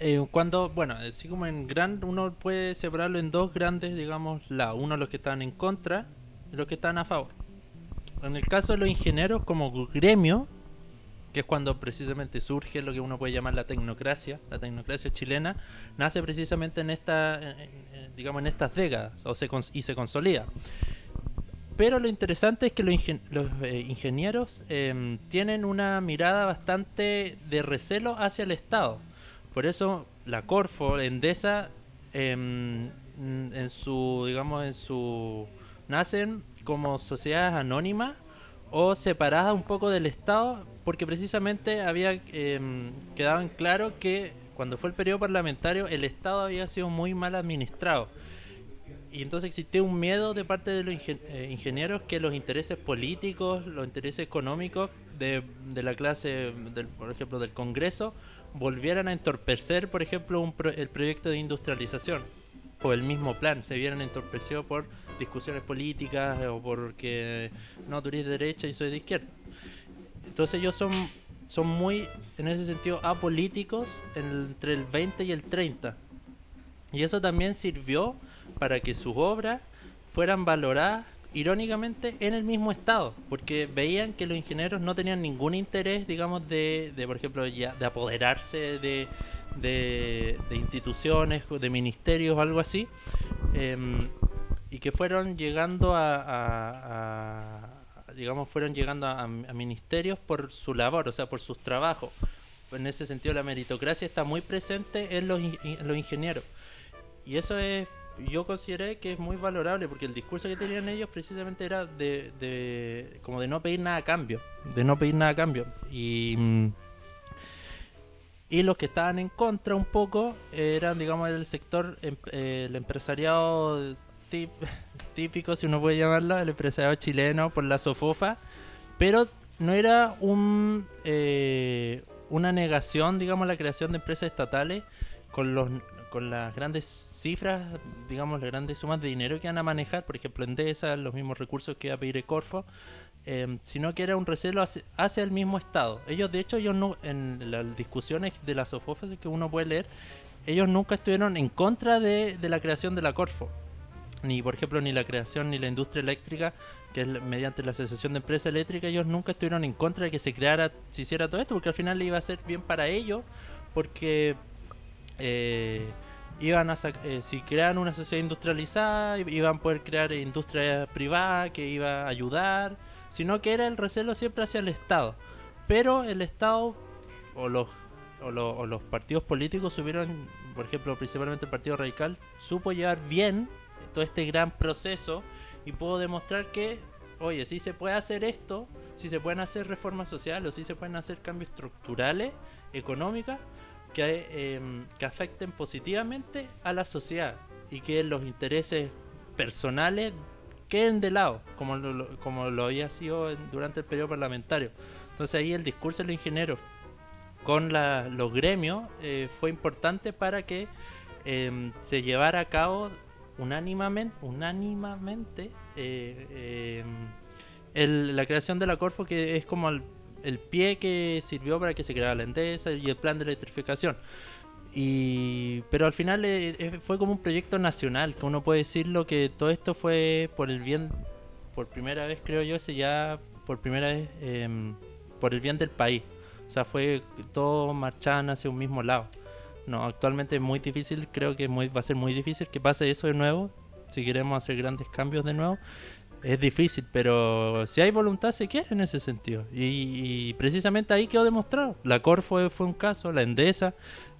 eh, cuando, bueno, así como en gran, uno puede separarlo en dos grandes, digamos, lados. Uno los que están en contra y los que están a favor. En el caso de los ingenieros como gremio, que es cuando precisamente surge lo que uno puede llamar la tecnocracia, la tecnocracia chilena, nace precisamente en esta, en- digamos, en estas décadas o se y se consolida. Pero lo interesante es que los, los, eh, ingenieros em, tienen una mirada bastante de recelo hacia el Estado. Por eso la Corfo, Endesa, em, n- en su, digamos, en su nacen como sociedades anónimas o separadas un poco del Estado, porque precisamente había em, quedado en claro que cuando fue el periodo parlamentario el Estado había sido muy mal administrado. Y entonces existía un miedo de parte de los eh, ingenieros que los intereses políticos, los intereses económicos de, de la clase, del, por ejemplo, del Congreso, volvieran a entorpecer, por ejemplo, un pro- el proyecto de industrialización o el mismo plan, se vieran entorpecidos por discusiones políticas o porque no, tú eres de derecha y soy de izquierda. Entonces ellos son, son muy, en ese sentido, apolíticos en- entre el 20 y el 30. Y eso también sirvió para que sus obras fueran valoradas irónicamente en el mismo estado, porque veían que los ingenieros no tenían ningún interés, digamos, de, de por ejemplo, ya, de apoderarse de, de, instituciones, de ministerios o algo así, em, y que fueron llegando a, digamos, fueron llegando a, ministerios por su labor, o sea, por sus trabajos. En ese sentido, la meritocracia está muy presente en los, en los ingenieros. Y eso es, yo consideré que es muy valorable porque el discurso que tenían ellos precisamente era de, de como de no pedir nada a cambio, de no pedir nada a cambio. Y, mm, y los que estaban en contra un poco eran, digamos, el sector, em- el empresariado típico, si uno puede llamarlo, el empresariado chileno por la sofofa, pero no era un eh, una negación, digamos, la creación de empresas estatales con los con las grandes cifras, digamos, las grandes sumas de dinero que van a manejar, por ejemplo, Endesa, los mismos recursos que va a pedir Corfo, eh, sino que era un recelo hacia, el mismo Estado. Ellos, de hecho, ellos no, en las discusiones de las SOFOFES que uno puede leer, ellos nunca estuvieron en contra de, de la creación de la Corfo. Ni, por ejemplo, ni la creación ni la industria eléctrica, que es mediante la Asociación de Empresas Eléctricas, ellos nunca estuvieron en contra de que se creara, se hiciera todo esto, porque al final le iba a ser bien para ellos, porque eh, iban a eh, si creaban una sociedad industrializada, iban a poder crear industria privada que iba a ayudar, sino que era el recelo siempre hacia el Estado. Pero el Estado o los, o, lo- o los partidos políticos supieron, por ejemplo, principalmente el Partido Radical, supo llevar bien todo este gran proceso y pudo demostrar que, oye, si se puede hacer esto, si se pueden hacer reformas sociales o si se pueden hacer cambios estructurales, económicas, que, eh, que afecten positivamente a la sociedad y que los intereses personales queden de lado, como lo, como lo había sido durante el periodo parlamentario. Entonces ahí el discurso de los ingenieros con los gremios eh, fue importante para que eh, se llevara a cabo unánimamente, unánimamente eh, el- la creación de la Corfo, que es como el, el pie que sirvió para que se creara la Endesa y el plan de electrificación. Y, pero al final eh, eh, fue como un proyecto nacional, que uno puede decirlo que todo esto fue por el bien, por primera vez creo yo, ese ya por primera vez em, por el bien del país. O sea, fue todo marchaban hacia un mismo lado. No, actualmente es muy difícil, creo que muy, va a ser muy difícil que pase eso de nuevo. Si queremos hacer grandes cambios de nuevo, es difícil, pero si hay voluntad se quiere en ese sentido. Y, y precisamente ahí quedó demostrado. La COR fue, fue un caso, la Endesa,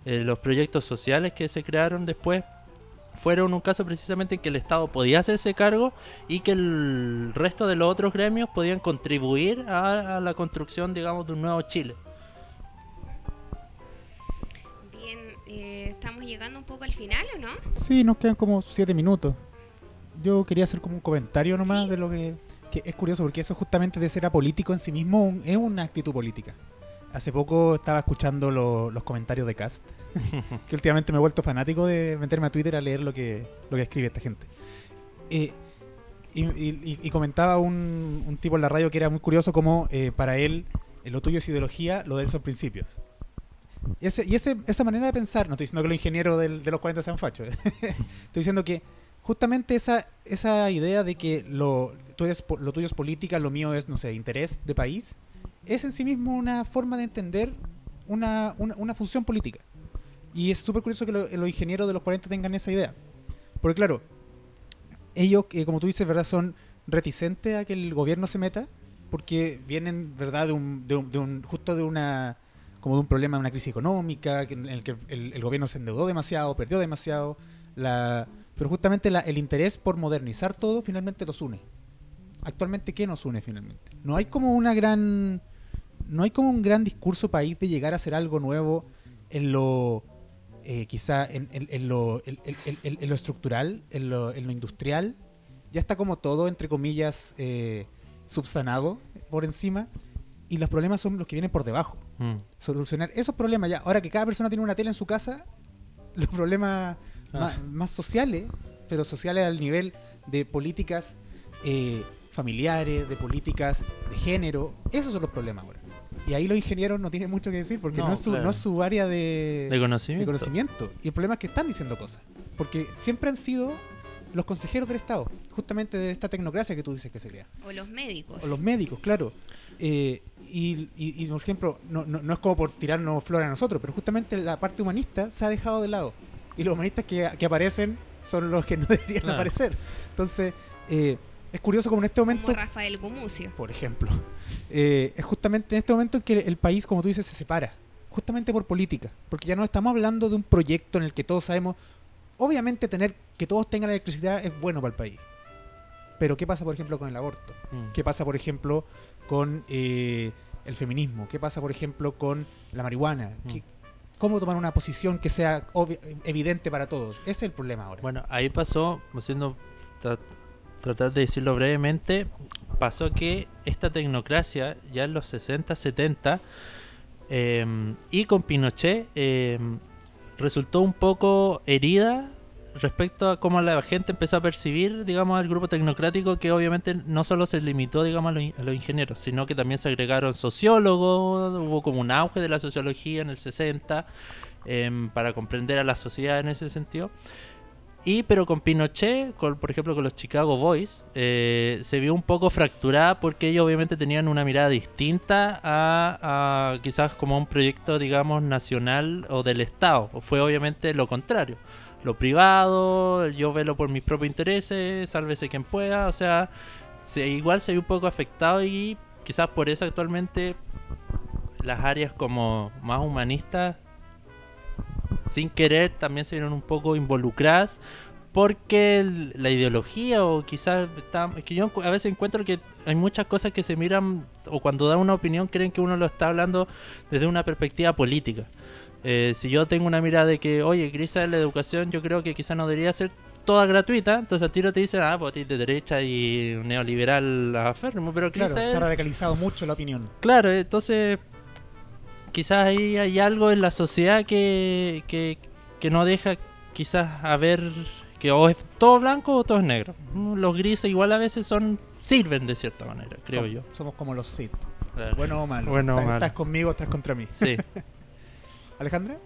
eh, los proyectos sociales que se crearon después fueron un caso precisamente en que el Estado podía hacerse cargo y que el resto de los otros gremios podían contribuir a, a la construcción, digamos, de un nuevo Chile. Bien, eh, estamos llegando un poco al final, ¿o no? Sí, nos quedan como siete minutos. Yo quería hacer como un comentario nomás Sí. de lo que, que es curioso, porque eso justamente de ser apolítico en sí mismo un- es una actitud política. Hace poco estaba escuchando lo- los comentarios de Cast, que últimamente me he vuelto fanático de meterme a Twitter a leer lo que, lo que escribe esta gente. Eh, y, y- y comentaba un, un tipo en la radio que era muy curioso como eh, para él eh, lo tuyo es ideología, lo de él son principios. Ese, y ese, esa manera de pensar, no estoy diciendo que los ingenieros del- de los 40 sean fachos, estoy diciendo que justamente esa, esa idea de que lo, tú lo tuyo es política, lo mío es, no sé, interés de país, es en sí mismo una forma de entender una, una, una función política. Y es súper curioso que lo- los ingenieros de los 40 tengan esa idea. Porque claro, ellos, eh, como tú dices, ¿verdad? Son reticentes a que el gobierno se meta, porque vienen, ¿verdad? De un, de un, justo de una como un problema de una crisis económica, en el que el, gobierno se endeudó demasiado, perdió demasiado, pero justamente la- el interés por modernizar todo finalmente los une. Actualmente, ¿qué nos une finalmente? No hay como una gran, no hay como un gran discurso país de llegar a hacer algo nuevo en lo, eh, quizá en, en- en lo, en- estructural, en lo, en lo industrial. Ya está como todo, entre comillas, eh, subsanado por encima. Y los problemas son los que vienen por debajo Mm. solucionar esos problemas ya. Ahora que cada persona tiene una tele en su casa, los problemas Ah. más, más sociales, pero sociales al nivel de políticas eh, familiares, de políticas de género, esos son los problemas ahora. Y ahí los ingenieros no tienen mucho que decir porque no, No, es, su, claro. no es su área de, De conocimiento. de conocimiento. Y el problema es que están diciendo cosas. Porque siempre han sido los consejeros del Estado, justamente de esta tecnocracia que tú dices que se crea. O los médicos. O los médicos, claro. Eh, y, y- y, por ejemplo, no, no, no es como por tirarnos flores a nosotros, pero justamente la parte humanista se ha dejado de lado. Y los humanistas que, que aparecen son los que no deberían Claro. aparecer. Entonces, eh, es curioso como en este momento, como Rafael Gumucio. por ejemplo, eh, es justamente en este momento en que el país, como tú dices, se separa. Justamente por política. Porque ya no estamos hablando de un proyecto en el que todos sabemos. Obviamente, tener que todos tengan electricidad es bueno para el país. Pero, ¿qué pasa, por ejemplo, con el aborto? Mm. ¿Qué pasa, por ejemplo, con eh, el feminismo? ¿Qué pasa, por ejemplo, con la marihuana? Mm. ¿Qué- ¿Cómo tomar una posición que sea evidente para todos? Ese es el problema ahora. Bueno, ahí pasó, haciendo tra- tratar de decirlo brevemente, pasó que esta tecnocracia ya en los 60, 70 eh, y con Pinochet eh, resultó un poco herida respecto a cómo la gente empezó a percibir, digamos, al grupo tecnocrático que obviamente no solo se limitó, digamos, a los, in- a los ingenieros, sino que también se agregaron sociólogos, hubo como un auge de la sociología en el 60 em, para comprender a la sociedad en ese sentido. Y pero con Pinochet, con, por ejemplo con los Chicago Boys, eh, se vio un poco fracturada porque ellos obviamente tenían una mirada distinta a quizás como un proyecto, digamos, nacional o del Estado. Fue obviamente lo contrario. Lo privado, yo velo por mis propios intereses, sálvese quien pueda. O sea, se, igual se vio un poco afectado y quizás por eso actualmente las áreas como más humanistas sin querer también se vieron un poco involucradas porque la ideología o quizás está, es que yo a veces encuentro que hay muchas cosas que se miran o cuando da una opinión creen que uno lo está hablando desde una perspectiva política. Eh, si yo tengo una mirada de que, oye, quizás la educación yo creo que quizás no debería ser toda gratuita, entonces al tiro te dicen, ah, pues a ti de derecha y neoliberal aférrimo, pero claro, quizás se ha radicalizado mucho la opinión. Claro, entonces quizás ahí hay algo en la sociedad que, que, que no deja quizás a ver que o es todo blanco o todo es negro. Los grises igual a veces son sirven de cierta manera, creo Como- yo. Somos como los Sith. Claro. Bueno o malo. Bueno o estás, malo. estás conmigo, estás contra mí. Sí. Alejandra,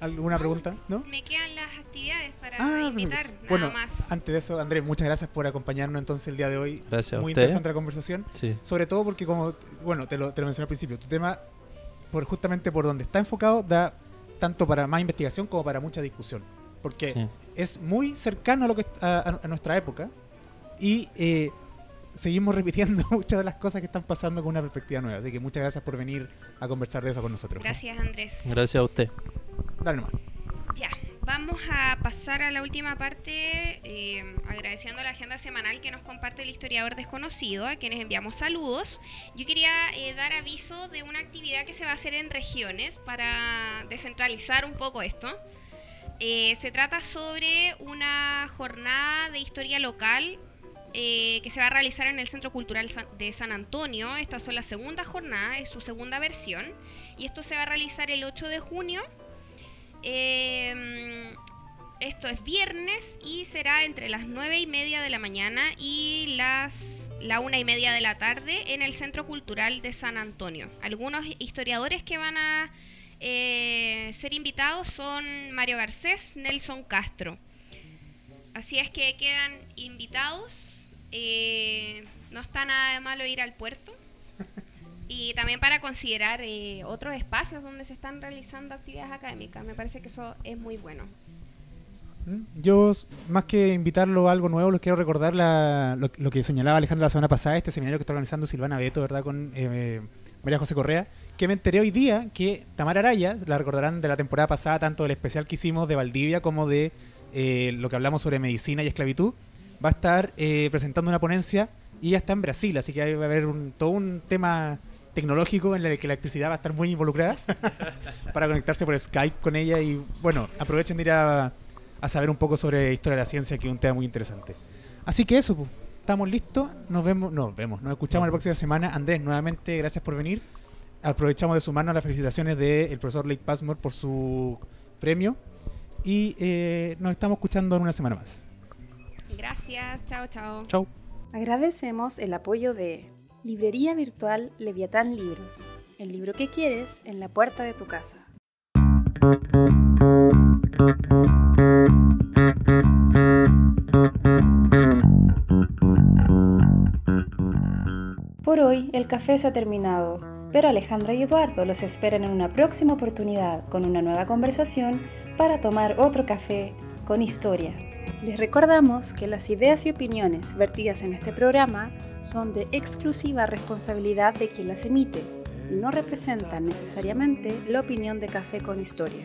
¿alguna pregunta? ¿No? Me quedan las actividades para Ah, invitar, nada bueno, más. antes de eso, Andrés, muchas gracias por acompañarnos entonces el día de hoy. Gracias a Muy usted. interesante la conversación. Sí. Sobre todo porque, como, bueno, te lo, te lo mencioné al principio, tu tema, por justamente por donde está enfocado, da tanto para más investigación como para mucha discusión. Porque sí. es muy cercano a, lo que, a, a- a nuestra época y eh, seguimos repitiendo muchas de las cosas que están pasando con una perspectiva nueva. Así que muchas gracias por venir a conversar de eso con nosotros. Gracias, Andrés. Gracias a usted. Dale nomás. Ya, vamos a pasar a la última parte, eh, agradeciendo la agenda semanal que nos comparte el historiador desconocido, a quienes enviamos saludos. Yo quería eh, dar aviso de una actividad que se va a hacer en regiones para descentralizar un poco esto. Eh, se trata sobre una jornada de historia local eh, que se va a realizar en el Centro Cultural de San Antonio. Estas son las segundas jornadas, es su segunda versión. Y esto se va a realizar el 8 de junio eh, esto es viernes y será entre las 9 y media de la mañana y las la una y media de la tarde en el Centro Cultural de San Antonio. Algunos historiadores que van a eh, ser invitados son Mario Garcés, Nelson Castro. Así es que quedan invitados. Eh, no está nada de malo ir al puerto. Y también para considerar eh, otros espacios donde se están realizando actividades académicas. Me parece que eso es muy bueno. ¿Mm? Yo, más que invitarlo a algo nuevo, les quiero recordar la- lo, lo que señalaba Alejandra la semana pasada, este seminario que está organizando Silvana Beto, ¿verdad? Con eh, María José Correa, que me enteré hoy día que Tamara Araya, la recordarán de la temporada pasada, tanto del especial que hicimos de Valdivia como de eh, lo que hablamos sobre medicina y esclavitud, va a estar eh, presentando una ponencia y ya está en Brasil, así que ahí va a haber un, todo un tema tecnológico en el que la electricidad va a estar muy involucrada para conectarse por Skype con ella y bueno, aprovechen de ir a, a saber un poco sobre historia de la ciencia, que es un tema muy interesante. Así que eso, pu, estamos listos, nos vemos, nos vemos, nos escuchamos la próxima semana. Andrés, nuevamente gracias por venir. Aprovechamos de sumarnos a las felicitaciones del profesor Lake Passmore por su premio y eh, nos estamos escuchando en una semana más. Gracias. Chao, chao. Chau. Agradecemos el apoyo de Librería Virtual Leviatán Libros, el libro que quieres en la puerta de tu casa. Por hoy el café se ha terminado, pero Alejandra y Eduardo los esperan en una próxima oportunidad con una nueva conversación para tomar otro café con historia. Les recordamos que las ideas y opiniones vertidas en este programa son de exclusiva responsabilidad de quien las emite y no representan necesariamente la opinión de Café con Historia.